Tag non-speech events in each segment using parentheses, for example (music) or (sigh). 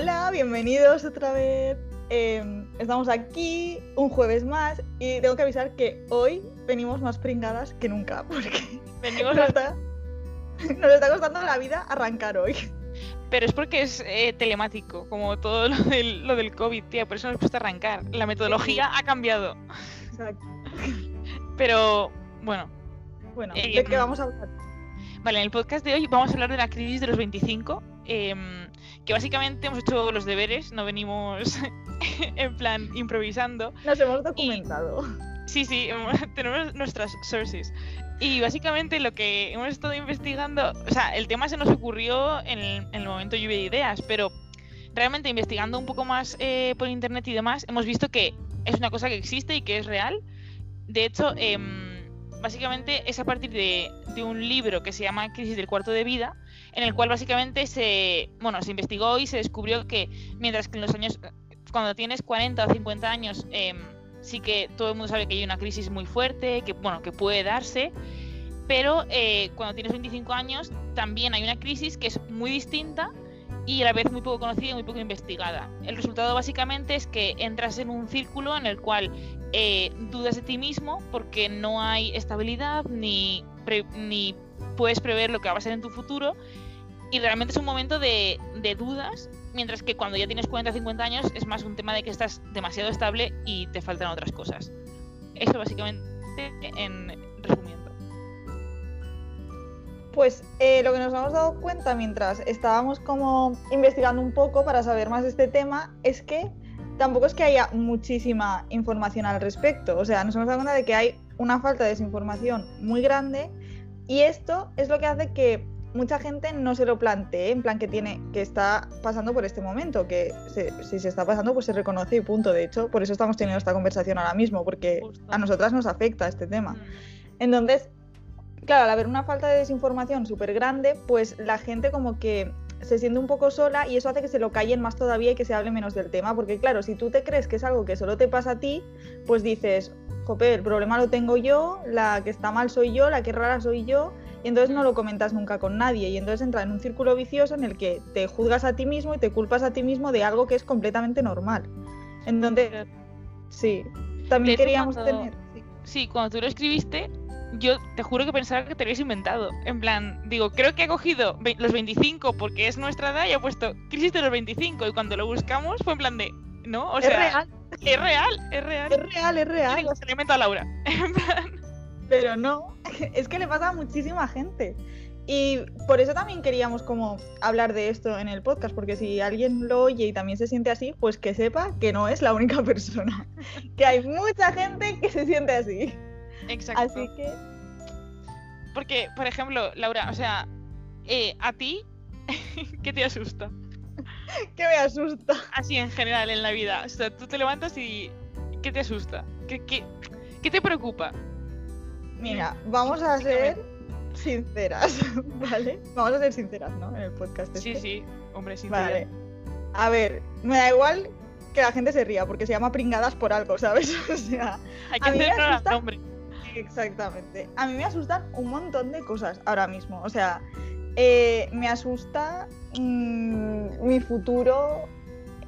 Hola, bienvenidos otra vez. Em, estamos aquí un jueves más y tengo que avisar que hoy venimos más pringadas que nunca (laughs) porque Venimos nos está, nos está costando la vida arrancar hoy. Pero es porque es eh, telemático, como todo lo del, lo del COVID, tía, por eso nos cuesta arrancar. La metodología ha cambiado. Exacto. Pero, bueno, Bueno, Eh, ¿de qué vamos a hablar? vale, en el podcast de hoy vamos a hablar de la crisis de los 25, em, que básicamente hemos hecho los deberes, no venimos (laughs) en plan improvisando. Nos hemos documentado. Sí, sí, hemos- (laughs) tenemos nuestras sources. Y básicamente lo que hemos estado investigando, o sea, el tema se nos ocurrió en el, en el momento lluvia de ideas, pero realmente investigando un poco más eh, por internet y demás, hemos visto que es una cosa que existe y que es real. De hecho, em, básicamente es a partir de, de un libro que se llama Crisis del cuarto de vida, en el cual básicamente se, bueno, se investigó y se descubrió que mientras que en los años, cuando tienes 40 o 50 años, em, sí que todo el mundo sabe que hay una crisis muy fuerte, que bueno, que puede darse, pero eh, cuando tienes 25 años también hay una crisis que es muy distinta y a la vez muy poco conocida y muy poco investigada. El resultado básicamente es que entras en un círculo en el cual eh, dudas de ti mismo porque no hay estabilidad ni, pre- ni puedes prever lo que va a ser en tu futuro y realmente es un momento de, dudas Mientras que cuando ya tienes 40 o 50 años es más un tema de que estás demasiado estable y te faltan otras cosas. Eso básicamente en resumiendo. Pues eh, lo que nos hemos dado cuenta mientras estábamos como investigando un poco para saber más de este tema es que tampoco es que haya muchísima información al respecto. O sea, nos hemos dado cuenta de que hay una falta de desinformación muy grande y esto es lo que hace que mucha gente no se lo plantee, en plan que tiene, que está pasando por este momento, que se- si se está pasando, pues se reconoce y punto. De hecho, por eso estamos teniendo esta conversación ahora mismo, porque Justo. a nosotras nos afecta este tema. Entonces, claro, al haber una falta de desinformación súper grande, pues la gente como que se siente un poco sola y eso hace que se lo callen más todavía y que se hable menos del tema. Porque claro, si tú te crees que es algo que solo te pasa a ti, pues dices, jope, el problema lo tengo yo, la que está mal soy yo, la que rara soy yo, y entonces no lo comentas nunca con nadie. Y entonces entra en un círculo vicioso en el que te juzgas a ti mismo y te culpas a ti mismo de algo que es completamente normal. Entonces, sí, también queríamos cuando- tener... sí. Sí, cuando tú lo escribiste, yo te juro que pensaba que te habías inventado. En plan, digo, creo que he cogido los 25 porque es nuestra edad y he puesto crisis de los 25 y cuando lo buscamos fue en plan de, ¿no? O es sea, real, es real, es real. es real, es real. digo, se lo invento a Laura. (laughs) En plan, Pero no, (laughs) es que le pasa a muchísima gente. Y por eso también queríamos como hablar de esto en el podcast, porque si alguien lo oye y también se siente así, pues que sepa que no es la única (laughs) persona. Que hay mucha gente que se siente así. Exacto. Así que Porque, por ejemplo, Laura, o sea, eh, a ti, (laughs) ¿qué te asusta? (laughs) que me asusta. Así en general en la vida. O sea, tú te levantas y ¿qué te asusta? ¿Qué, qué, qué te preocupa? Mira, vamos a ser sinceras, (laughs) ¿vale? Vamos a ser sinceras, ¿no? En el podcast. Sí, este. sí, hombre, sin Vale. A ver, me da igual que la gente se ría, porque se llama pringadas por algo, ¿sabes? O sea, Hay que hacer asusta- nombre. Exactamente. A mí me asustan un montón de cosas ahora mismo. O sea, eh, me asusta mm, mi futuro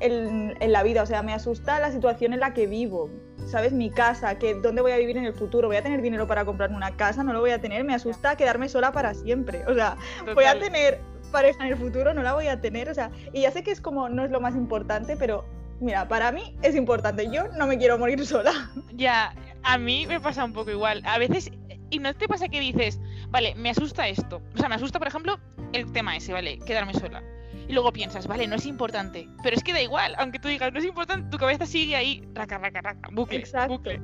en, en la vida. O sea, me asusta la situación en la que vivo. ¿Sabes? Mi casa, que dónde voy a vivir en el futuro. ¿Voy a tener dinero para comprarme una casa? ¿No lo voy a tener? Me asusta quedarme sola para siempre. O sea, voy a tener pareja en el futuro, no la voy a tener. O sea, y ya sé que es como no es lo más importante, pero mira, para mí es importante. Yo no me quiero morir sola. Ya, a mí me pasa un poco igual. A veces, y no te pasa que dices, vale, me asusta esto. O sea, me asusta, por ejemplo, el tema ese, ¿vale? Quedarme sola. Y luego piensas, vale, no es importante. Pero es que da igual, aunque tú digas, no es importante, tu cabeza sigue ahí, raca, raca, raca, bucle, Exacto. bucle.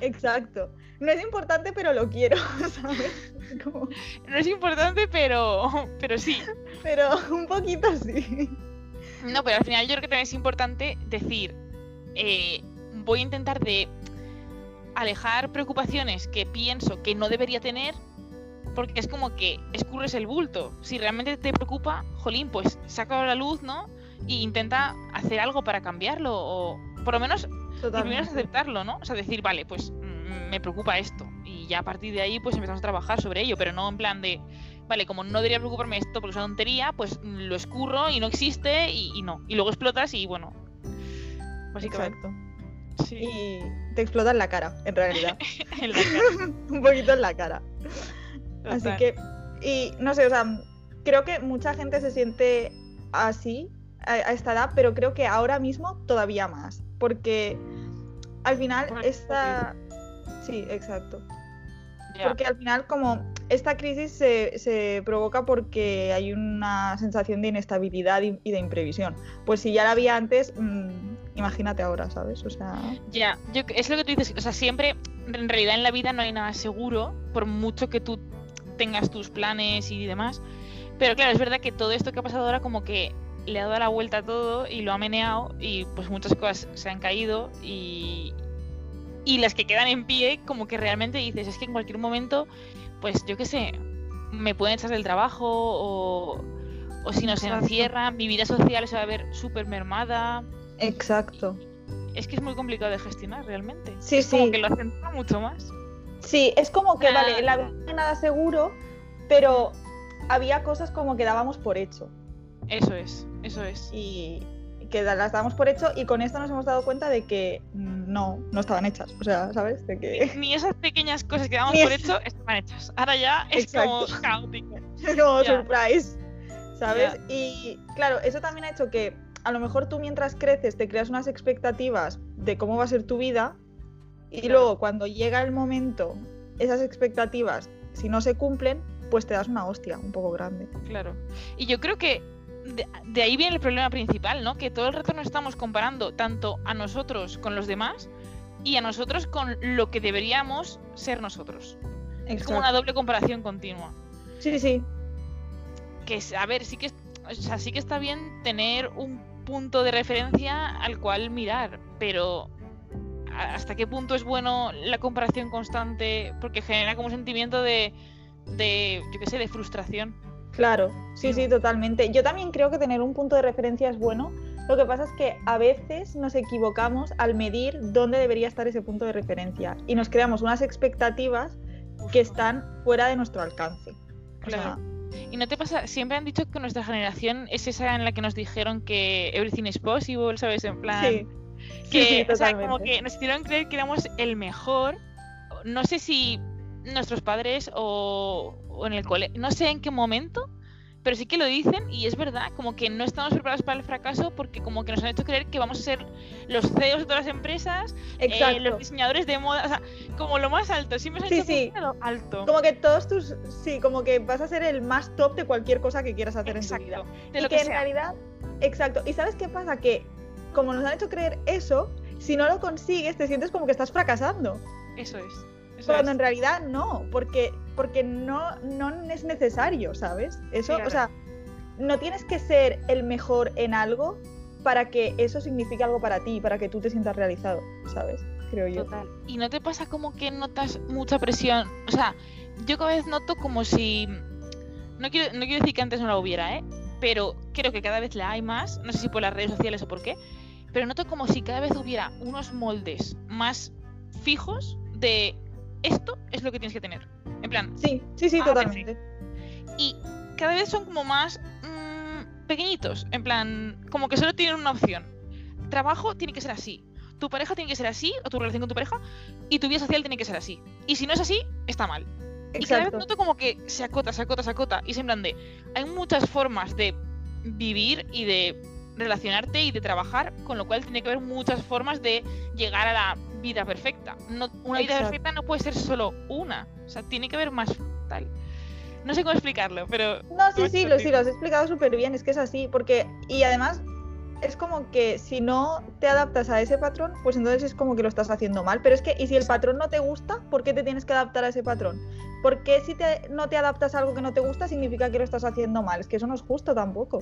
Exacto. No es importante, pero lo quiero, (laughs) ¿sabes? Como- No es importante, pero, pero sí. pero un poquito sí. No, pero al final yo creo que también es importante decir, eh, voy a intentar de alejar preocupaciones que pienso que no debería tener, porque es como que escurres el bulto. Si realmente te preocupa, jolín, pues saca a la luz, ¿no? Y intenta hacer algo para cambiarlo, o por lo menos, es Totalmente. aceptarlo, ¿no? O sea, decir, vale, pues mm, me preocupa esto, y ya a partir de ahí, pues empezamos a trabajar sobre ello, pero no en plan de, vale, como no debería preocuparme esto porque es una tontería, pues lo escurro y no existe y, y no. Y luego explotas y bueno. Básicamente. Exacto. Sí. Y te explota en la cara, en realidad. (laughs) En la cara, (laughs) un poquito en la cara. Así que, y no sé, o sea, creo que mucha gente se siente así a, a esta edad, pero creo que ahora mismo todavía más. Porque al final esta. Sí, exacto. Porque al final, como esta crisis se, se provoca porque hay una sensación de inestabilidad y, y de imprevisión. Pues si ya la había antes, mm, imagínate ahora, ¿sabes? O sea. Ya, yo, es lo que tú dices, o sea, siempre, en realidad en la vida no hay nada seguro, por mucho que tú tengas tus planes y demás. Pero claro, es verdad que todo esto que ha pasado ahora como que le ha dado la vuelta a todo y lo ha meneado y pues muchas cosas se han caído y, y las que quedan en pie como que realmente dices, es que en cualquier momento, pues yo qué sé, me pueden echar del trabajo o, o si nos Exacto. encierran, mi vida social se va a ver súper mermada. Exacto. Es que es muy complicado de gestionar realmente. Sí, es como sí. que lo acentúa mucho más. Sí, es como que, Ah. vale, la vida nada seguro, pero había cosas como que dábamos por hecho. Eso es, eso es. Y que las dábamos por hecho y con esto nos hemos dado cuenta de que no, no estaban hechas. O sea, ¿sabes? De que Ni esas pequeñas cosas que damos por hecho estaban hechas. Ahora ya es como Exacto. caótico. (laughs) como Ya. surprise. ¿Sabes? Y claro, eso también ha hecho que a lo mejor tú mientras creces te creas unas expectativas de cómo va a ser tu vida y Claro. luego cuando llega el momento, esas expectativas, si no se cumplen, pues te das una hostia un poco grande. Claro. Y yo creo que de, de ahí viene el problema principal, ¿no? Que todo el rato nos estamos comparando tanto a nosotros con los demás y a nosotros con lo que deberíamos ser nosotros. Es como una doble comparación continua. Sí, sí, que es- a ver, sí que, o sea, sí que está bien tener un punto de referencia al cual mirar, pero ¿a- ¿hasta qué punto es bueno la comparación constante? Porque genera como un sentimiento de, de yo qué sé, de frustración. Claro. Sí, sí, totalmente. Yo también creo que tener un punto de referencia es bueno. Lo que pasa es que a veces nos equivocamos al medir dónde debería estar ese punto de referencia y nos creamos unas expectativas que están fuera de nuestro alcance. O Claro. sea, Y no te pasa, siempre han dicho que nuestra generación es esa en la que nos dijeron que everything is possible, ¿sabes? En plan, sí. que, sí, sí, o sea, como que nos hicieron creer que éramos el mejor. No sé si nuestros padres o, o en el colegio, no sé en qué momento, pero sí que lo dicen y es verdad, como que no estamos preparados para el fracaso porque como que nos han hecho creer que vamos a ser los CEOs de todas las empresas, eh, Exacto. los diseñadores de moda, o sea, como lo más alto, siempre han Sí, hecho sí. lo alto. Como que todos tus. Sí, como que vas a ser el más top de cualquier cosa que quieras hacer en tu vida. Exacto, y que, que, en sea. realidad. Exacto. ¿Y sabes qué pasa? Que como nos han hecho creer eso, si no lo consigues, te sientes como que estás fracasando. Eso es. Eso Cuando es. en realidad no, porque, porque no, no es necesario, ¿sabes? Eso, Claro. o sea, no tienes que ser el mejor en algo para que eso signifique algo para ti, para que tú te sientas realizado, ¿sabes? Creo yo. Total. ¿Y no te pasa como que notas mucha presión? O sea, yo cada vez noto como si... No quiero, no quiero decir que antes no la hubiera, ¿eh? Pero creo que cada vez la hay más, no sé si por las redes sociales o por qué, pero noto como si cada vez hubiera unos moldes más fijos de esto es lo que tienes que tener. En plan, Sí, sí, sí, Ah, totalmente. y cada vez son como más mm, pequeñitos, en plan, como que solo tienen una opción. Trabajo tiene que ser así, tu pareja tiene que ser así, o tu relación con tu pareja, y tu vida social tiene que ser así. Y si no es así, está mal. Y cada vez Exacto. noto como que se acota, se acota, se acota, y es en plan de, hay muchas formas de vivir y de relacionarte y de trabajar, con lo cual tiene que haber muchas formas de llegar a la vida perfecta. No, una vida Exacto. perfecta no puede ser solo una, o sea, tiene que haber más tal. No sé cómo explicarlo, pero No, sí, sí, lo, sí, lo has explicado súper bien, es que es así, porque, y además, es como que si no te adaptas a ese patrón, pues entonces es como que lo estás haciendo mal, pero es que, y si el patrón no te gusta, ¿por qué te tienes que adaptar a ese patrón? Porque si te, no te adaptas a algo que no te gusta, significa que lo estás haciendo mal, es que eso no es justo tampoco,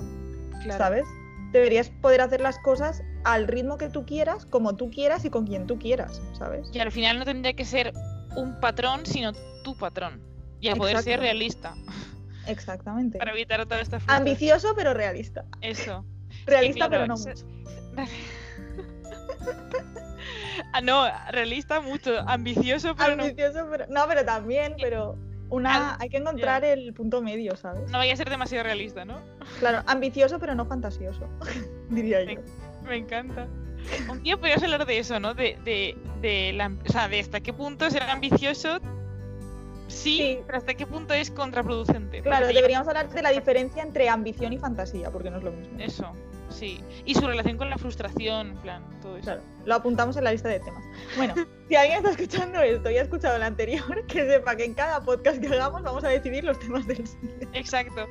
claro. ¿sabes? Deberías poder hacer las cosas al ritmo que tú quieras, como tú quieras y con quien tú quieras, ¿sabes? Y al final no tendría que ser un patrón, sino tu patrón. Y a poder ser realista, Exactamente. para evitar toda esta. Ambicioso pero realista. Eso. (laughs) Realista claro, pero no mucho. (laughs) ah, no, realista mucho. Ambicioso, pero no. Ambicioso pero... No, pero también, pero... Una, hay que encontrar el punto medio, ¿sabes? No vaya a ser demasiado realista, ¿no? Claro, ambicioso pero no fantasioso, (laughs) diría yo. Me encanta. Un día podrías hablar de eso, ¿no? De, de, de, la, o sea, de hasta qué punto ser ambicioso sí, pero hasta qué punto es contraproducente. Claro, deberíamos hablar de la diferencia entre ambición y fantasía, porque no es lo mismo. Eso, sí. Y su relación con la frustración, en plan, todo eso. Claro, lo apuntamos en la lista de temas. Bueno, (laughs) si alguien está escuchando esto y ha escuchado el anterior, (laughs) que sepa que en cada podcast que hagamos vamos a decidir los temas del. Exacto.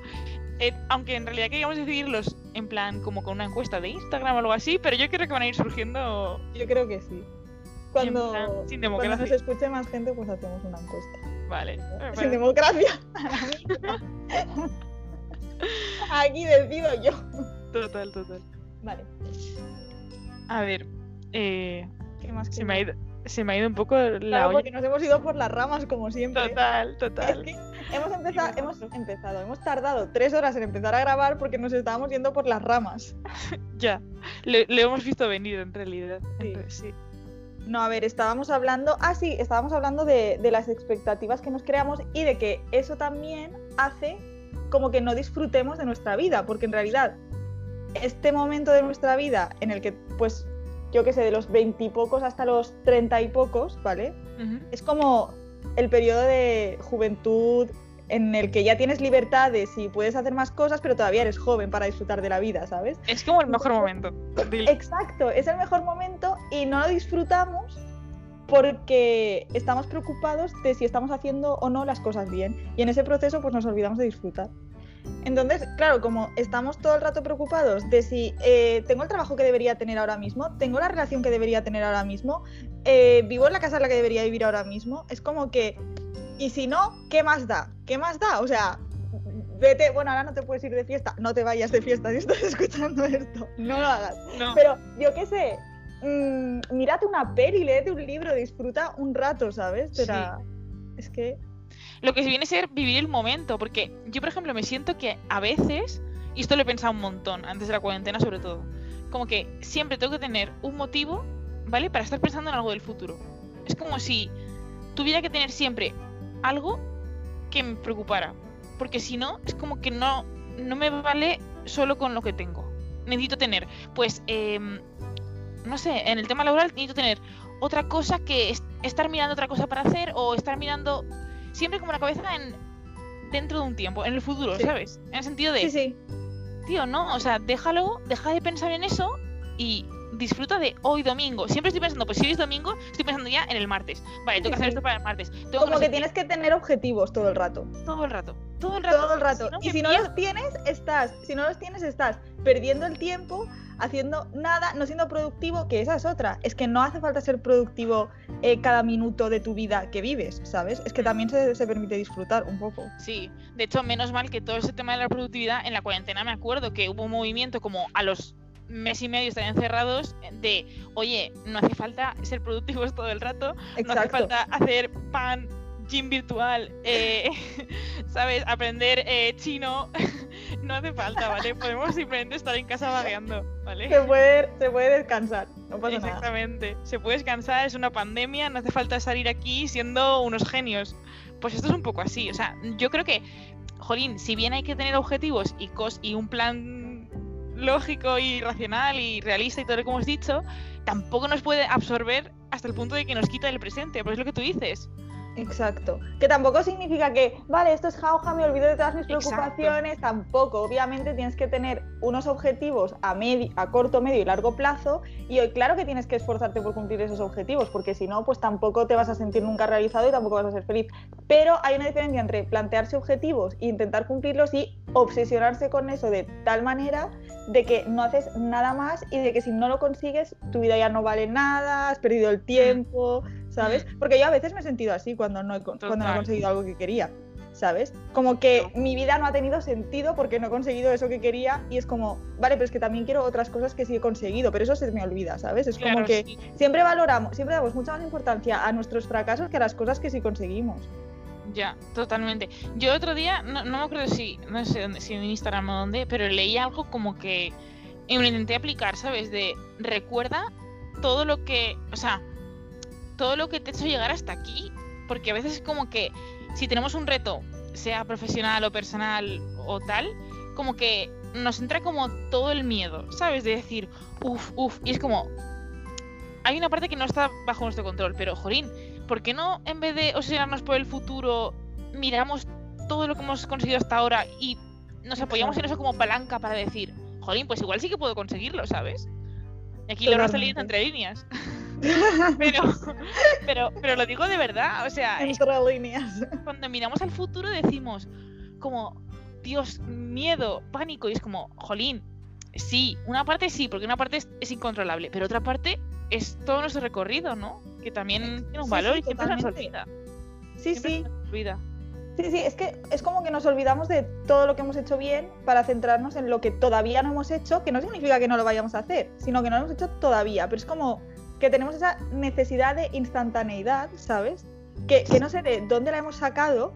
Eh, aunque en realidad queríamos decidirlos en plan como con una encuesta de Instagram o algo así, pero yo creo que van a ir surgiendo. Yo creo que sí. Cuando, cuando nos escuche más gente, pues hacemos una encuesta. Vale. Sin democracia. (laughs) Aquí decido yo. Total, total. Vale. A ver. Eh, ¿Qué más se, me ha ido, se me ha ido un poco la claro, porque nos hemos ido por las ramas como siempre. Total, total. hemos empezado, hemos empezado, hemos tardado tres horas en empezar a grabar porque nos estábamos yendo por las ramas. (laughs) ya, lo, hemos visto venir en realidad. sí. No, a ver, estábamos hablando. Ah, sí, estábamos hablando de, las expectativas que nos creamos y de que eso también hace como que no disfrutemos de nuestra vida, porque en realidad este momento de nuestra vida en el que, pues, yo qué sé, de los veintipocos hasta los treinta y pocos, ¿vale? Es como el periodo de juventud, en el que ya tienes libertades y puedes hacer más cosas, pero todavía eres joven para disfrutar de la vida, ¿sabes? Es como el mejor momento. Exacto, es el mejor momento y no lo disfrutamos porque estamos preocupados de si estamos haciendo o no las cosas bien y en ese proceso pues nos olvidamos de disfrutar. Entonces, claro, como estamos todo el rato preocupados de si eh, tengo el trabajo que debería tener ahora mismo, tengo la relación que debería tener ahora mismo, eh, vivo en la casa en la que debería vivir ahora mismo, es como que y si no, ¿qué más da? ¿Qué más da? O sea, vete, bueno, ahora no te puedes ir de fiesta, no te vayas de fiesta si estás (laughs) escuchando esto, no lo hagas. Pero yo qué sé, mmm, mírate una peli, léete un libro, disfruta un rato, ¿sabes? Pero es que... Lo que viene a ser vivir el momento, porque yo, por ejemplo, me siento que a veces, y esto lo he pensado un montón, antes de la cuarentena sobre todo, como que siempre tengo que tener un motivo, ¿vale? Para estar pensando en algo del futuro. Es como si tuviera que tener siempre algo que me preocupara. Porque si no, es como que no, no me vale solo con lo que tengo. Necesito tener, pues, em, no sé, en el tema laboral necesito tener otra cosa que estar mirando otra cosa para hacer o estar mirando siempre como la cabeza en dentro de un tiempo, en el futuro, ¿sabes? En el sentido de... Sí, sí. Tío, no, o sea, déjalo, deja de pensar en eso y disfruta de hoy domingo. Siempre estoy pensando, pues si hoy es domingo, estoy pensando ya en el martes. Vale, tengo que hacer esto para el martes. Como que, tienes que tener objetivos todo el rato. Todo el rato. Todo el rato. Todo el rato. y si no los tienes, estás. Si no los tienes, estás perdiendo el tiempo, haciendo nada, no siendo productivo, que esa es otra. Es que no hace falta ser productivo eh, cada minuto de tu vida que vives, ¿sabes? Es que también se, se, permite disfrutar un poco. Sí, de hecho, menos mal que todo ese tema de la productividad, en la cuarentena me acuerdo que hubo un movimiento como a los mes y medio están encerrados de, oye, no hace falta ser productivos todo el rato, no hace falta hacer pan, gym virtual, eh, (laughs) ¿sabes? Aprender eh, chino, (laughs) no hace falta, ¿vale? Podemos simplemente estar en casa vagueando, ¿vale? Se puede, se puede descansar, no pasa Exactamente, se puede descansar, es una pandemia, no hace falta salir aquí siendo unos genios. Pues esto es un poco así, o sea, yo creo que, jolín, si bien hay que tener objetivos y, cos y un plan lógico y racional y realista y todo lo que hemos dicho, tampoco nos puede absorber hasta el punto de que nos quita el presente, porque es lo que tú dices. Exacto. Que tampoco significa que, vale, esto es jauja, me olvido de todas mis preocupaciones, tampoco. Obviamente tienes que tener unos objetivos a, a corto, medio y largo plazo y hoy claro que tienes que esforzarte por cumplir esos objetivos, porque si no, pues tampoco te vas a sentir nunca realizado y tampoco vas a ser feliz. Pero hay una diferencia entre plantearse objetivos e intentar cumplirlos y obsesionarse con eso de tal manera de que no haces nada más y de que si no lo consigues, tu vida ya no vale nada, has perdido el tiempo. ¿sabes? Porque yo a veces me he sentido así cuando no he, cuando no he conseguido algo que quería, ¿sabes? Como que mi vida no ha tenido sentido porque no he conseguido eso que quería y es como, vale, pero es que también quiero otras cosas que sí he conseguido, pero eso se me olvida, ¿sabes? Es como que siempre valoramos, siempre damos mucha más importancia a nuestros fracasos que a las cosas que sí conseguimos. Ya, totalmente. Yo otro día, no, no me acuerdo si, no sé si en Instagram o dónde, pero leí algo como que y me lo intenté aplicar, ¿sabes? De recuerda todo lo que, o sea, todo lo que te ha hecho llegar hasta aquí, porque a veces es como que si tenemos un reto, sea profesional o personal o tal, como que nos entra como todo el miedo, ¿sabes? De decir, uff, uff, y es como, hay una parte que no está bajo nuestro control, pero Jorín, ¿por qué no en vez de obsesionarnos por el futuro, miramos todo lo que hemos conseguido hasta ahora y nos apoyamos en eso como palanca para decir, Jorín, pues igual sí que puedo conseguirlo, ¿sabes? Y aquí lo está leyendo entre líneas. (laughs) pero, pero, pero lo digo de verdad, o sea, entre líneas. Cuando miramos al futuro decimos como, Dios, miedo, pánico, y es como, jolín, sí, una parte sí, porque una parte es, incontrolable, pero otra parte es todo nuestro recorrido, ¿no? Que también tiene un valor y siempre nos olvida. Sí, sí. olvida. Sí, sí, es que es como que nos olvidamos de todo lo que hemos hecho bien para centrarnos en lo que todavía no hemos hecho, que no significa que no lo vayamos a hacer, sino que no lo hemos hecho todavía, pero es como que tenemos esa necesidad de instantaneidad, ¿sabes? Que, no sé de dónde la hemos sacado.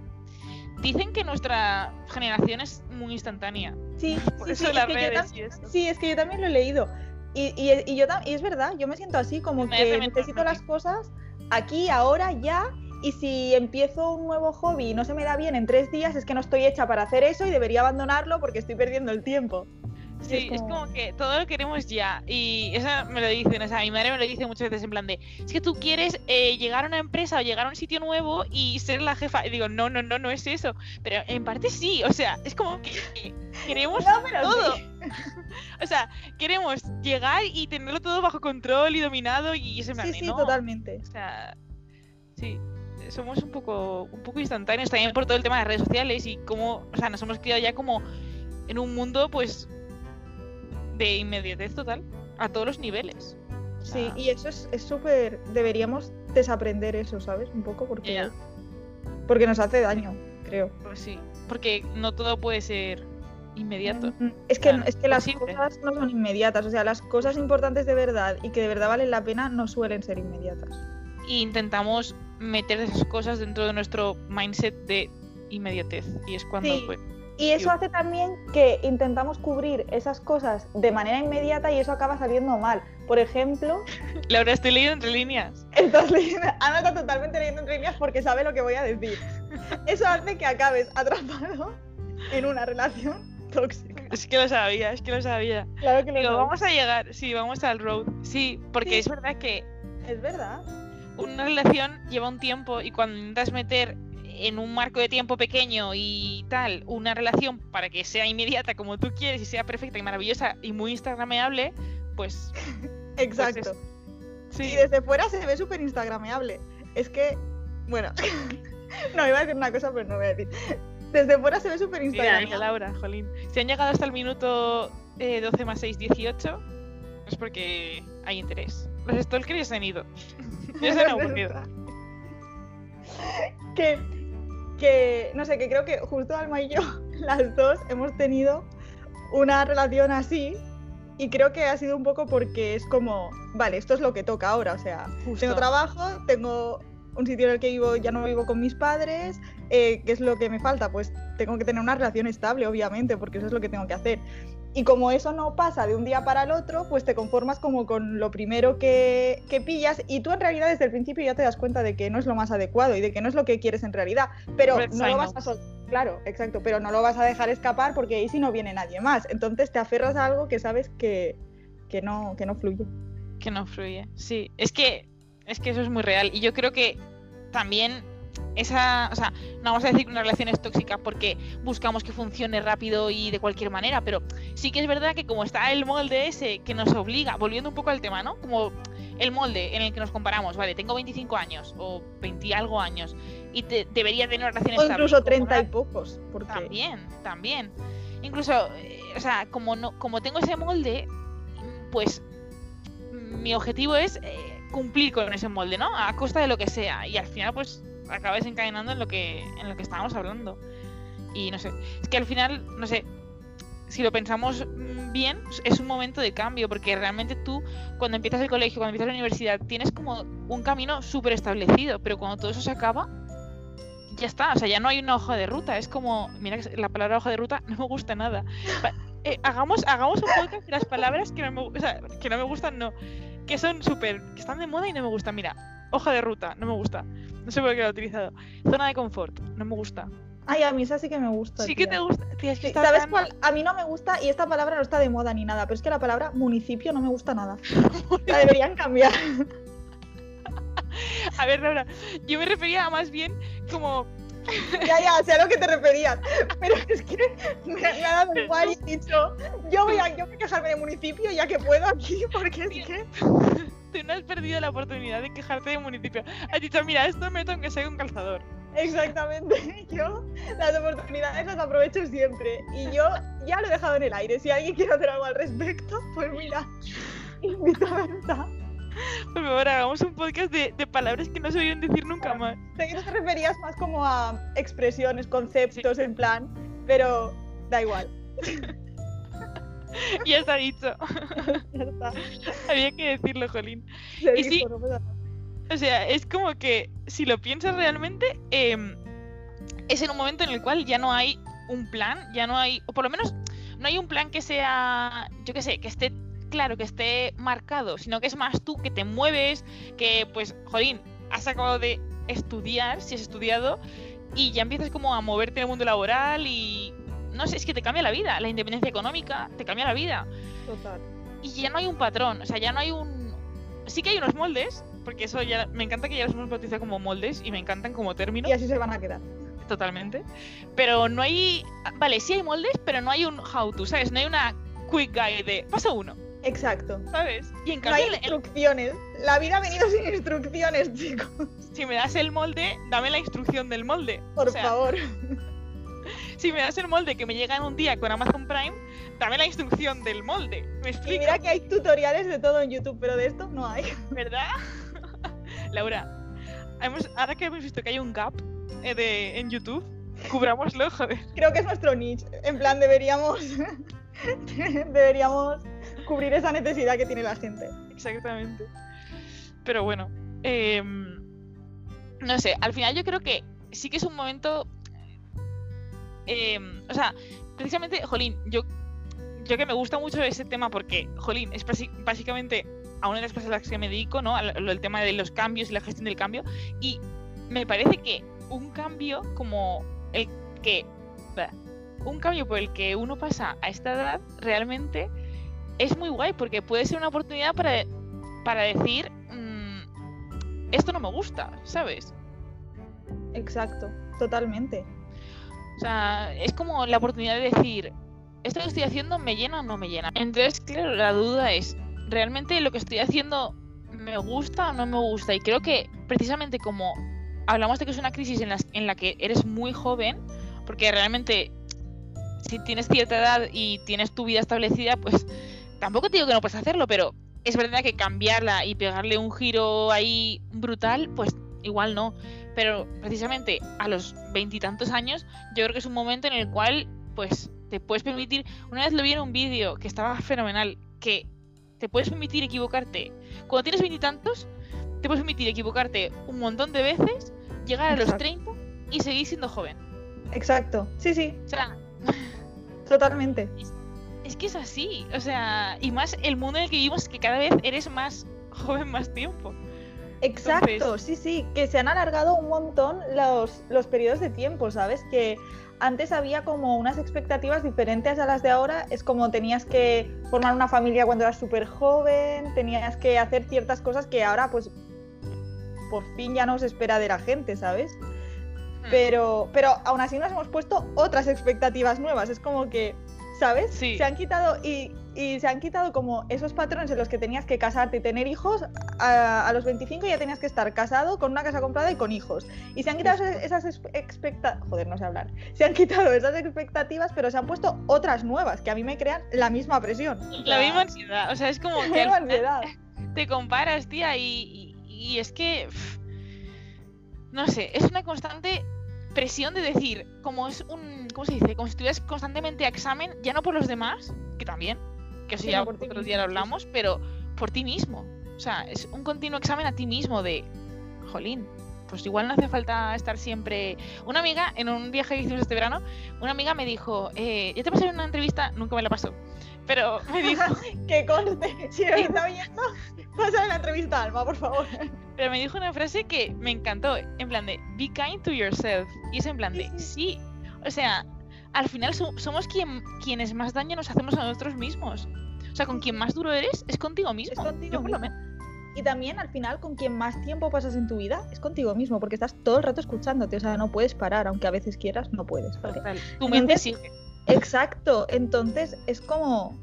Dicen que nuestra generación es muy instantánea. Sí, (laughs) sí, sí, es que sí, es que yo también lo he leído. Y, y, yo, y es verdad, yo me siento así, como que necesito las cosas aquí, ahora, ya, y si empiezo un nuevo hobby y no se me da bien en tres días, es que no estoy hecha para hacer eso y debería abandonarlo porque estoy perdiendo el tiempo. Sí, es como... que todo lo queremos ya. Y eso me lo dicen, o sea, mi madre me lo dice muchas veces en plan de, es que tú quieres eh, llegar a una empresa o llegar a un sitio nuevo y ser la jefa. Y digo, no, no, no, no es eso. Pero en parte sí, o sea, es como que (laughs) queremos todo. (laughs) o sea, queremos llegar y tenerlo todo bajo control y dominado y ese sí, sí, totalmente. O sea, sí somos un poco un poco instantáneos también por todo el tema de redes sociales y cómo, o sea, nos hemos criado ya como en un mundo pues de inmediatez total, a todos los niveles. Sí, y eso es súper. deberíamos desaprender eso, ¿sabes? Un poco porque. Porque nos hace daño, creo. Pues sí, porque no todo puede ser inmediato. Es que, es que las cosas no son inmediatas, o sea, las cosas importantes de verdad y que de verdad valen la pena no suelen ser inmediatas. Y intentamos meter esas cosas dentro de nuestro mindset de inmediatez y es cuando pues, y eso hace también que intentamos cubrir esas cosas de manera inmediata y eso acaba saliendo mal. Por ejemplo. (laughs) Laura, estoy leyendo entre líneas. (laughs) Estás leyendo. Ana está totalmente leyendo entre líneas porque sabe lo que voy a decir. (laughs) Eso hace que acabes atrapado en una relación tóxica. Es que lo sabía, es que lo sabía. Claro que lo Digo, vamos a llegar, sí, vamos al road. Sí, porque es verdad que. Es verdad. Una relación lleva un tiempo y cuando intentas meter en un marco de tiempo pequeño y tal, una relación para que sea inmediata como tú quieres y sea perfecta y maravillosa y muy instagrameable, pues... (laughs) pues Exacto. sí. Y desde fuera se ve súper instagrameable. Es que, bueno, (laughs) no iba a decir una cosa, pero no voy a decir. Desde fuera se ve súper instagrameable. Laura, jolín. Si han llegado hasta el minuto 12 eh, más 6, 18, es porque hay interés. Los stalkers se han ido. (laughs) ya se han aburrido. que que, no sé, que creo que justo Alma y yo, (laughs) las dos, hemos tenido una relación así y creo que ha sido un poco porque es como, vale, esto es lo que toca ahora, o sea, tengo trabajo, tengo un sitio en el que vivo, ya no vivo con mis padres, eh, ¿qué es lo que me falta? Pues tengo que tener una relación estable, obviamente, porque eso es lo que tengo que hacer. Y como eso no pasa de un día para el otro, pues te conformas como con lo primero que, pillas y tú en realidad desde el principio ya te das cuenta de que no es lo más adecuado y de que no es lo que quieres en realidad. Pero no lo vas a Claro, exacto, pero no lo vas a dejar escapar porque ahí sí no viene nadie más. Entonces te aferras a algo que sabes que, que, no, que no fluye. Que no fluye, sí. Es que, es que eso es muy real. Y yo creo que también esa, o sea, no vamos a decir que una relación es tóxica porque buscamos que funcione rápido y de cualquier manera, pero sí que es verdad que como está el molde ese que nos obliga, volviendo un poco al tema, ¿no? Como el molde en el que nos comparamos, vale, tengo 25 años o 20 algo años y te, debería tener una relación o incluso 30 y pocos, porque... También, también. Incluso, eh, o sea, como no, como tengo ese molde, pues mi objetivo es eh, cumplir con ese molde, ¿no? A costa de lo que sea. Y al final, pues acaba desencadenando en lo que en lo que estábamos hablando. Y no sé, es que al final, no sé, si lo pensamos bien, es un momento de cambio, porque realmente tú, cuando empiezas el colegio, cuando empiezas la universidad, tienes como un camino súper establecido, pero cuando todo eso se acaba, ya está, o sea, ya no hay una hoja de ruta, es como, mira, la palabra hoja de ruta (laughs) no me gusta nada. Eh, hagamos, hagamos un podcast de las palabras que no me, o sea, que no me gustan, no, que son súper, que están de moda y no me gustan, mira, Hoja de ruta, no me gusta. No sé por qué lo he utilizado. Zona de confort, no me gusta. Ay, a mí esa sí que me gusta. Sí que te gusta. Tía, es que Sí, ¿Sabes tan- cuál? A mí no me gusta y esta palabra no está de moda ni nada, pero es que la palabra municipio no me gusta nada. (laughs) La deberían cambiar. A ver, Laura, yo me refería a más bien como. (laughs) ya, ya, sé a lo que te referías. Pero es que me, me ha dado igual y he dicho, yo voy, a, yo voy a quejarme de municipio ya que puedo aquí, (laughs) porque es que... Tú no has perdido la oportunidad de quejarte de municipio. Has dicho, mira, esto meto aunque sea un calzador. Exactamente. (laughs) Yo las oportunidades las aprovecho siempre. Y yo ya lo he dejado en el aire. Si alguien quiere hacer algo al respecto, pues mira, invito a. (laughs) Por favor, hagamos un podcast de, de palabras que no se oyen decir nunca más. Sé que tú te referías más como a expresiones, conceptos, en plan, pero da igual. (laughs) Ya está dicho. (laughs) Ya está. Había que decirlo, Jolín. Se Y sí, dijo, no pasa nada. O sea, es como que si lo piensas realmente, em, es en un momento en el cual ya no hay un plan, ya no hay, o por lo menos no hay un plan que sea, yo qué sé, que esté claro, que esté marcado, sino que es más tú que te mueves, que pues, jolín, has acabado de estudiar, si has estudiado, y ya empiezas como a moverte en el mundo laboral y no sé, es que te cambia la vida, la independencia económica te cambia la vida Total. y ya no hay un patrón, o sea, ya no hay un... Sí que hay unos moldes, porque eso ya... Me encanta que ya los hemos bautizado como moldes y me encantan como término, Y así se van a quedar. totalmente. Pero no hay... Vale, sí hay moldes, pero no hay un how to, ¿sabes? No hay una quick guide de paso uno, Exacto. ¿sabes? Y en No hay cambio, el- el- instrucciones. La vida ha venido sin instrucciones, (laughs) chicos. si me das el molde, dame la instrucción del molde. Por O sea, favor. (laughs) si me das el molde que me llega en un día con Amazon Prime, dame la instrucción del molde. ¿Me Y explico? mira que hay tutoriales de todo en YouTube, pero de esto no hay. ¿Verdad? (laughs) Laura, hemos- ahora que hemos visto que hay un gap eh, de, en YouTube, cubrámoslo, joder. Creo que es nuestro niche. En plan, deberíamos. deberíamos cubrir esa necesidad que tiene la gente. Exactamente. Pero bueno, em, no sé, al final yo creo que sí que es un momento... em, o sea, precisamente, Jolín, yo, yo que me gusta mucho ese tema porque, Jolín, es básicamente a una de las cosas a las que me dedico, ¿no? Al tema de los cambios y la gestión del cambio. Y me parece que un cambio como el que... Un cambio por el que uno pasa a esta edad realmente es muy guay porque puede ser una oportunidad para, para decir mm, esto no me gusta, ¿sabes? Exacto, totalmente. O sea, es como la oportunidad de decir esto que estoy haciendo me llena o no me llena. Entonces, claro, la duda es, ¿realmente lo que estoy haciendo me gusta o no me gusta? Y creo que precisamente como hablamos de que es una crisis en la, en la que eres muy joven, porque realmente si tienes cierta edad y tienes tu vida establecida, pues tampoco te digo que no puedes hacerlo, pero es verdad que cambiarla y pegarle un giro ahí brutal, pues igual no. Pero precisamente a los veintitantos años, yo creo que es un momento en el cual, pues, te puedes permitir. Una vez lo vi en un vídeo que estaba fenomenal, que te puedes permitir equivocarte. Cuando tienes veintitantos, te puedes permitir equivocarte un montón de veces, llegar a los Exacto. 30 y seguir siendo joven. Exacto. Sí, sí, O sea, totalmente. (laughs) es que es así. O sea, y más el mundo en el que vivimos, que cada vez eres más joven más tiempo. Exacto, sí, sí, que se han alargado un montón los, los periodos de tiempo, ¿sabes? Que antes había como unas expectativas diferentes a las de ahora. Es como tenías que formar una familia cuando eras súper joven, tenías que hacer ciertas cosas que ahora pues por fin ya no se espera de la gente, ¿sabes? Hmm. Pero, pero aún así nos hemos puesto otras expectativas nuevas. Es como que, ¿sabes? Sí. Se han quitado y, y se han quitado como esos patrones en los que tenías que casarte y tener hijos. A, a los 25 ya tenías que estar casado, con una casa comprada y con hijos. Y se han quitado esas expectativas. Joder, no sé hablar. Se han quitado esas expectativas, pero se han puesto otras nuevas que a mí me crean la misma presión. La misma ansiedad. O sea, es como (laughs) que ansiedad. te comparas, tía, y, y- y es que. pff, no sé, es una constante presión de decir, como es un. ¿Cómo se dice? Como si estuvieras constantemente a examen, ya no por los demás, que también, que eso Sí, ya no por otro día lo hablamos, pero por ti mismo. O sea, es un continuo examen a ti mismo de. Jolín. Pues igual no hace falta estar siempre. Una amiga, en un viaje que hicimos este verano, una amiga me dijo, eh, ya te pasé una entrevista, nunca me la pasó, pero (laughs) me dijo... que conste, si me está oyendo, pasa la entrevista Alma, por favor. Pero me dijo una frase que me encantó, en plan de, be kind to yourself. Y es en plan de, sí, o sea, al final somos quien, quienes más daño nos hacemos a nosotros mismos. O sea, con quien más duro eres es contigo mismo. Es contigo Yo por lo menos. Y también al final con quien más tiempo pasas en tu vida es contigo mismo, porque estás todo el rato escuchándote, o sea, no puedes parar, aunque a veces quieras, no puedes. Tu mente sigue. Exacto, entonces es como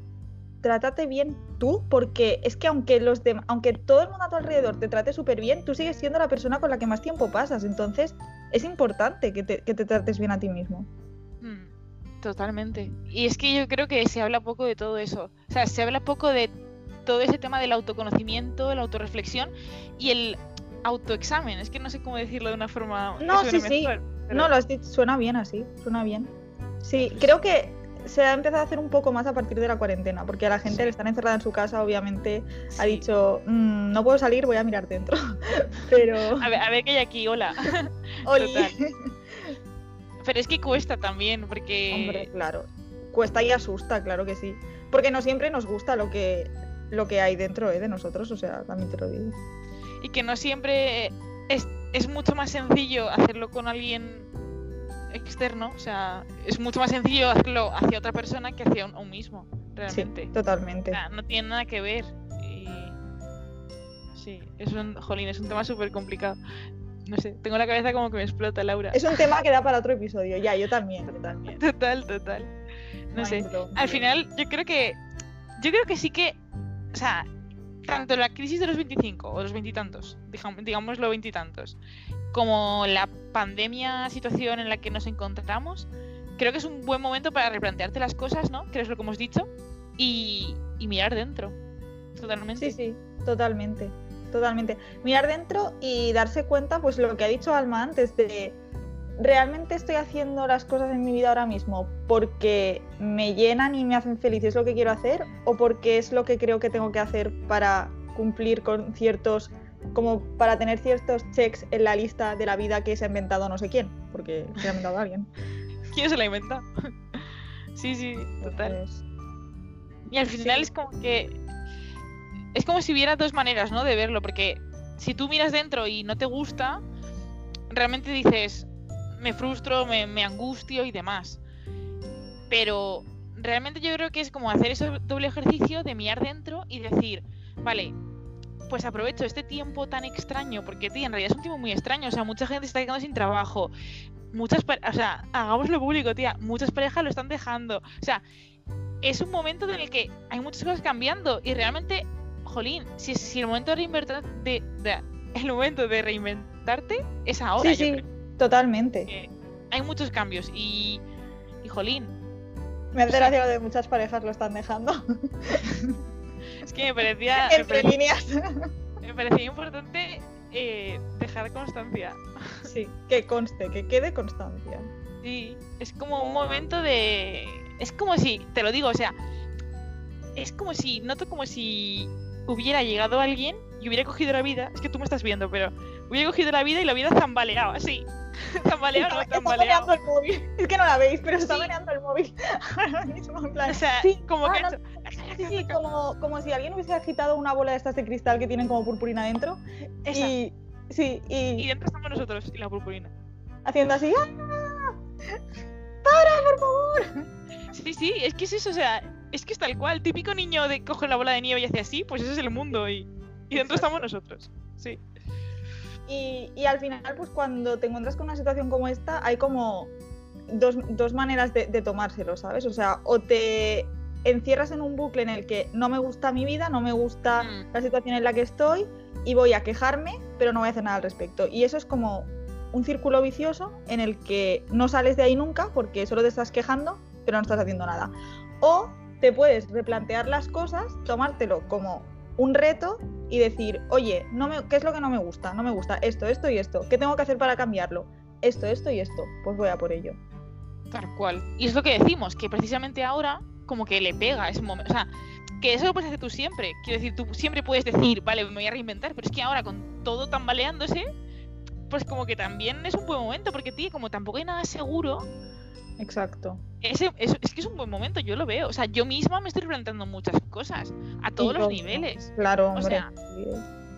trátate bien tú, porque es que aunque los aunque todo el mundo a tu alrededor te trate súper bien, tú sigues siendo la persona con la que más tiempo pasas, entonces es importante que te, que te trates bien a ti mismo. Hmm, totalmente. Y es que yo creo que se habla poco de todo eso. O sea, se habla poco de todo ese tema del autoconocimiento, la autorreflexión y el autoexamen. Es que no sé cómo decirlo de una forma. No, sí, sí. No, lo has dicho, suena bien así, suena bien. Sí, creo que se ha empezado a hacer un poco más a partir de la cuarentena, porque a la gente le están encerrada en su casa, obviamente ha dicho, mm, no puedo salir, voy a mirar dentro. (laughs) Pero... A ver, a ver que hay aquí, hola. (laughs) Hola. Pero es que cuesta también, porque... Hombre, claro. Cuesta y asusta, claro que sí. Porque no siempre nos gusta lo que, lo que hay dentro ¿eh? de nosotros, o sea, también te lo digo. Y que no siempre es, es mucho más sencillo hacerlo con alguien externo, o sea, es mucho más sencillo hacerlo hacia otra persona que hacia un, mismo, realmente. Sí, totalmente. O sea, no tiene nada que ver. Y... Sí, es un, jolín, es un tema súper complicado. No sé, tengo la cabeza como que me explota, Laura. Es un tema que da para otro (laughs) episodio, ya, yo también. Total, total. No sé, al final yo creo que, yo creo que sí que o sea, tanto la crisis de los 25 o los veintitantos, los veintitantos, como la pandemia, situación en la que nos encontramos, creo que es un buen momento para replantearte las cosas, ¿no? Que es lo que hemos dicho, y, y mirar dentro. Totalmente. Sí, sí, totalmente. Totalmente. Mirar dentro y darse cuenta, pues lo que ha dicho Alma antes, de ¿realmente estoy haciendo las cosas en mi vida ahora mismo porque me llenan y me hacen feliz, es lo que quiero hacer? ¿O porque es lo que creo que tengo que hacer para cumplir con ciertos, como para tener ciertos checks en la lista de la vida que se ha inventado no sé quién? Porque se ha inventado alguien. (laughs) ¿Quién se la ha inventado? (laughs) sí, sí, total. Y al final es como que... Es como si hubiera dos maneras, ¿no? De verlo, porque si tú miras dentro y no te gusta, realmente dices, me frustro, me, angustio y demás. Pero realmente yo creo que es como hacer ese doble ejercicio de mirar dentro y decir, vale, pues aprovecho este tiempo tan extraño, porque tía, en realidad es un tiempo muy extraño, o sea, mucha gente está quedando sin trabajo, muchas, o sea, hagámoslo público, tía, muchas parejas lo están dejando, o sea, es un momento en el que hay muchas cosas cambiando y realmente, jolín, si, si el momento de reinventar, de, el momento de reinventarte es ahora, sí, sí. Totalmente. hay muchos cambios y, y jolín. Me hace gracia de muchas parejas lo están dejando. (laughs) es que me parecía. (laughs) Entre líneas. Me parecía importante eh, dejar constancia. Sí, que conste, que quede constancia. Sí, es como un momento de. Es como si, te lo digo, o sea, es como si, noto como si hubiera llegado alguien y hubiera cogido la vida. Es que tú me estás viendo, pero hubiera cogido la vida y la hubiera zambaleado así. (laughs) Tambaleado está, tambaleado. el móvil. (laughs) Es que no la veis, pero está mareando el móvil (laughs) ahora mismo. En plan. O sea, sí, como que. sí, sí, como, como si alguien hubiese agitado una bola de estas de cristal que tienen como purpurina dentro. Esa. Y, sí, y... y dentro estamos nosotros y la purpurina. Haciendo así. ¡Ah! ¡Para, por favor! Sí, sí, es que es eso, o sea, es que es tal cual. Típico niño de coge la bola de nieve y hace así, pues ese es el mundo y, y dentro estamos nosotros. Sí. Y, al final, pues cuando te encuentras con una situación como esta, hay como dos, maneras de, tomárselo, ¿sabes? O sea, o te encierras en un bucle en el que no me gusta mi vida, no me gusta mm. la situación en la que estoy y voy a quejarme, pero no voy a hacer nada al respecto. Y eso es como un círculo vicioso en el que no sales de ahí nunca porque solo te estás quejando, pero no estás haciendo nada. O te puedes replantear las cosas, tomártelo como un reto y decir, oye, no me, ¿qué es lo que no me gusta? No me gusta esto, esto y esto. ¿Qué tengo que hacer para cambiarlo? Esto, esto y esto. Pues voy a por ello. Tal cual. Y es lo que decimos, que precisamente ahora como que le pega ese momento. O sea, que eso lo puedes hacer tú siempre. Quiero decir, tú siempre puedes decir, vale, me voy a reinventar, pero es que ahora con todo tambaleándose, pues como que también es un buen momento, porque tío, como tampoco hay nada seguro, Exacto. Ese, eso- es que es un buen momento, yo lo veo. O sea, yo misma me estoy planteando muchas cosas, a todos los niveles. Claro, hombre. sea, sí.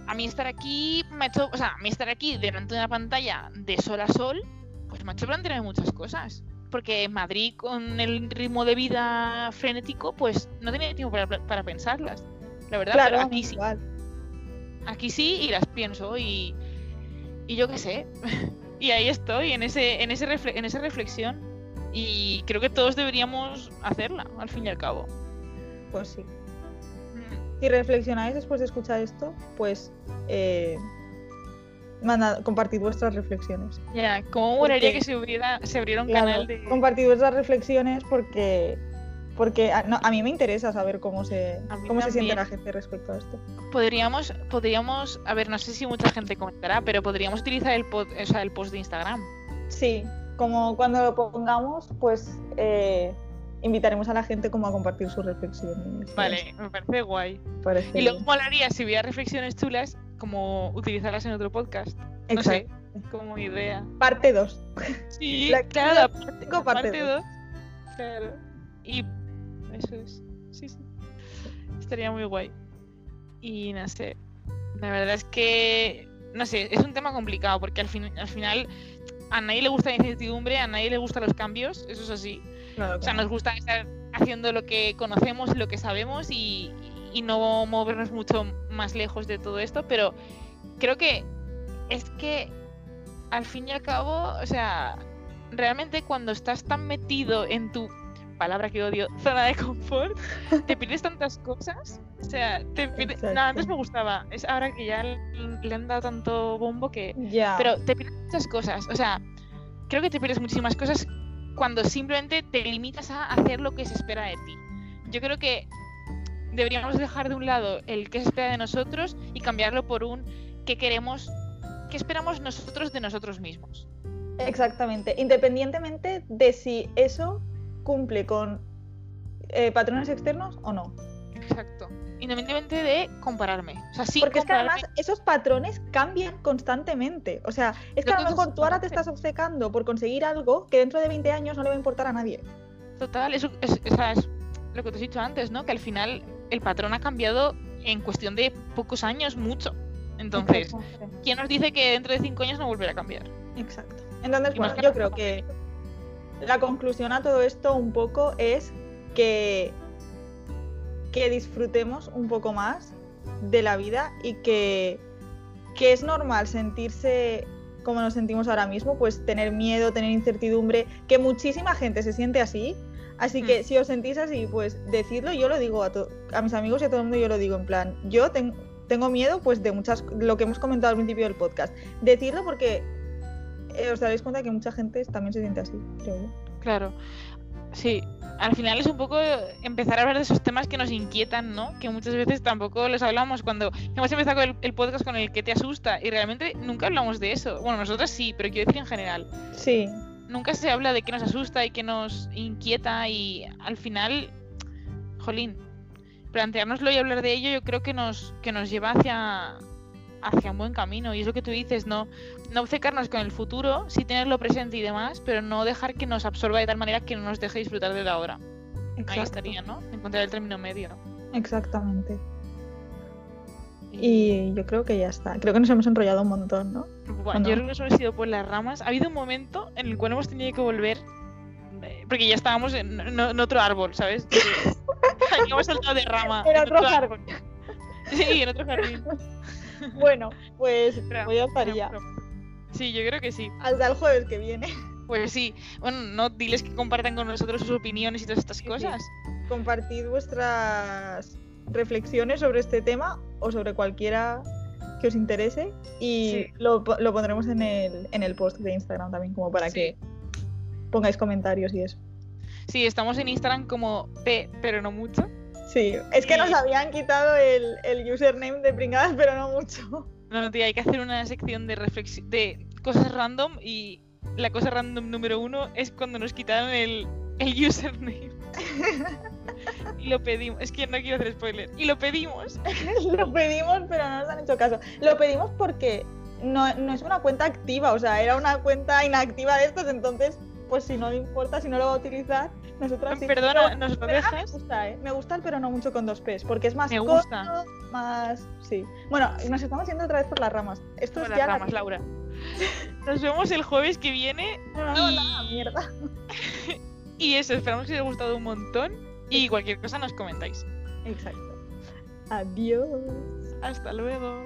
A mí estar aquí me ha hecho, o sea, a mí estar aquí delante de una pantalla de sol a sol, pues me ha hecho plantearme muchas cosas. Porque en Madrid, con el ritmo de vida frenético, pues no tenía tiempo para, para pensarlas. La verdad, claro, pero aquí sí. igual. Aquí sí y las pienso y, y yo qué sé. (laughs) y ahí estoy, en, ese, en, ese refle- en esa reflexión. Y creo que todos deberíamos hacerla, al fin y al cabo. Pues sí. Mm, Si reflexionáis después de escuchar esto, pues eh, manda- compartid vuestras reflexiones. Ya, como molaría Porque- que se, hubiera, se abriera un Claro, canal de... Compartid vuestras reflexiones porque porque a, no, a mí me interesa saber cómo se cómo se siente la gente respecto a esto. Podríamos, podríamos, a ver, no sé si mucha gente comentará, pero podríamos utilizar el, pod- o sea, el post de Instagram. Sí, como cuando lo pongamos, pues eh, invitaremos a la gente como a compartir sus reflexiones. Vale, me parece guay. Parece Y luego molaría si hubiera reflexiones chulas, como utilizarlas en otro podcast. No Exacto. sé, como idea. Parte 2. Sí, (laughs) La- claro, la la parte, tengo parte parte dos. 2. Claro. Y eso es. Sí, sí. Estaría muy guay. Y no sé. La verdad es que. No sé, es un tema complicado porque al, fin, al final a nadie le gusta la incertidumbre, a nadie le gustan los cambios, eso es así. Claro, O sea, nos gusta estar haciendo lo que conocemos y lo que sabemos y, y no movernos mucho más lejos de todo esto, pero creo que es que al fin y al cabo, o sea, realmente cuando estás tan metido en tu palabra que odio, (laughs) zona de confort, te pierdes tantas cosas. O sea, te. No, Exacto. antes me gustaba, es ahora que ya le, han dado tanto bombo que... Pero te pierdes muchas cosas. O sea, creo que te pierdes muchísimas cosas cuando simplemente te limitas a hacer lo que se espera de ti. Yo creo que deberíamos dejar de un lado el que se espera de nosotros y cambiarlo por un que queremos, que esperamos nosotros de nosotros mismos. Exactamente. Independientemente de si eso cumple con eh, patrones externos o no. Exacto. Independientemente de compararme. O sea, sin Porque es que además esos patrones cambian constantemente. O sea, es que Lo a lo mejor tú ahora te estás obcecando por conseguir algo que dentro de 20 años no le va a importar a nadie. Total, eso es, o sea, es lo que te he dicho antes, ¿no? Que al final el patrón ha cambiado en cuestión de pocos años mucho. Entonces. ¿quién nos dice que dentro de cinco años no volverá a cambiar? Exacto. Entonces, Y bueno, yo creo que la conclusión a todo esto un poco es que, que disfrutemos un poco más de la vida y que, que es normal sentirse como nos sentimos ahora mismo, pues tener miedo, tener incertidumbre, que muchísima gente se siente así. Así que Mm. si os sentís así, pues decidlo, yo lo digo a, mis amigos y a todo el mundo, yo lo digo en plan, yo ten- tengo miedo pues de muchas, lo que hemos comentado al principio del podcast. Decidlo porque eh, os daréis cuenta que mucha gente también se siente así, creo yo. Claro. Sí, al final es un poco empezar a hablar de esos temas que nos inquietan, ¿no? Que muchas veces tampoco los hablamos cuando hemos empezado el, el podcast con el que te asusta y realmente nunca hablamos de eso. Bueno, nosotros sí, pero quiero decir en general. Sí, Nunca se habla de qué nos asusta y qué nos inquieta y al final, jolín, planteárnoslo y hablar de ello yo creo que nos, que nos lleva hacia, hacia un buen camino. Y es lo que tú dices, no, no obcecarnos con el futuro, sí tenerlo presente y demás, pero no dejar que nos absorba de tal manera que no nos deje disfrutar de la hora. Ahí estaría, ¿no? Encontrar el término medio. exactamente. Y yo creo que ya está. Creo que nos hemos enrollado un montón, ¿no? Bueno, no? yo creo que eso ha sido por las ramas. Ha habido un momento en el cual hemos tenido que volver, eh, porque ya estábamos en, en- en otro árbol, ¿sabes? (laughs) Habíamos saltado de rama. (laughs) En en otro jardín. (laughs) Sí, en otro jardín. (laughs) Bueno, pues Pero- voy a estar ya. Sí, yo creo que sí. Hasta el jueves que viene. (laughs) Pues sí. Bueno, no diles que compartan con nosotros sus opiniones y todas estas Sí, sí. cosas. Compartid vuestras reflexiones sobre este tema o sobre cualquiera que os interese y Sí. lo, lo pondremos en el, en el post de Instagram también como para que pongáis comentarios y eso. Sí, estamos en Instagram como P, pero no mucho. Sí, es que nos habían quitado el, el username de pringadas, pero no mucho. No, tía, hay que hacer una sección de reflexi- de cosas random y la cosa random número uno es cuando nos quitaron el, el username. (laughs) y lo pedimos. Es que no quiero hacer spoiler. Y lo pedimos. (laughs) Lo pedimos, pero no nos han hecho caso. Lo pedimos porque no, no es una cuenta activa, o sea, era una cuenta inactiva de estos, entonces pues si no le importa, si no lo va a utilizar, nosotras sí. Perdona, ¿nos lo pero Me dejas? gusta, ¿eh? Me gusta el pero no mucho con dos P's, porque es más Me corto, gusta. más... Sí. Bueno, nos estamos yendo otra vez por las ramas. Esto Por es las ya la- ramas, Laura. (laughs) Nos vemos el jueves que viene No, no, y- mierda. (laughs) y eso, esperamos que os haya gustado un montón y cualquier cosa nos comentáis. Exacto. Adiós. Hasta luego.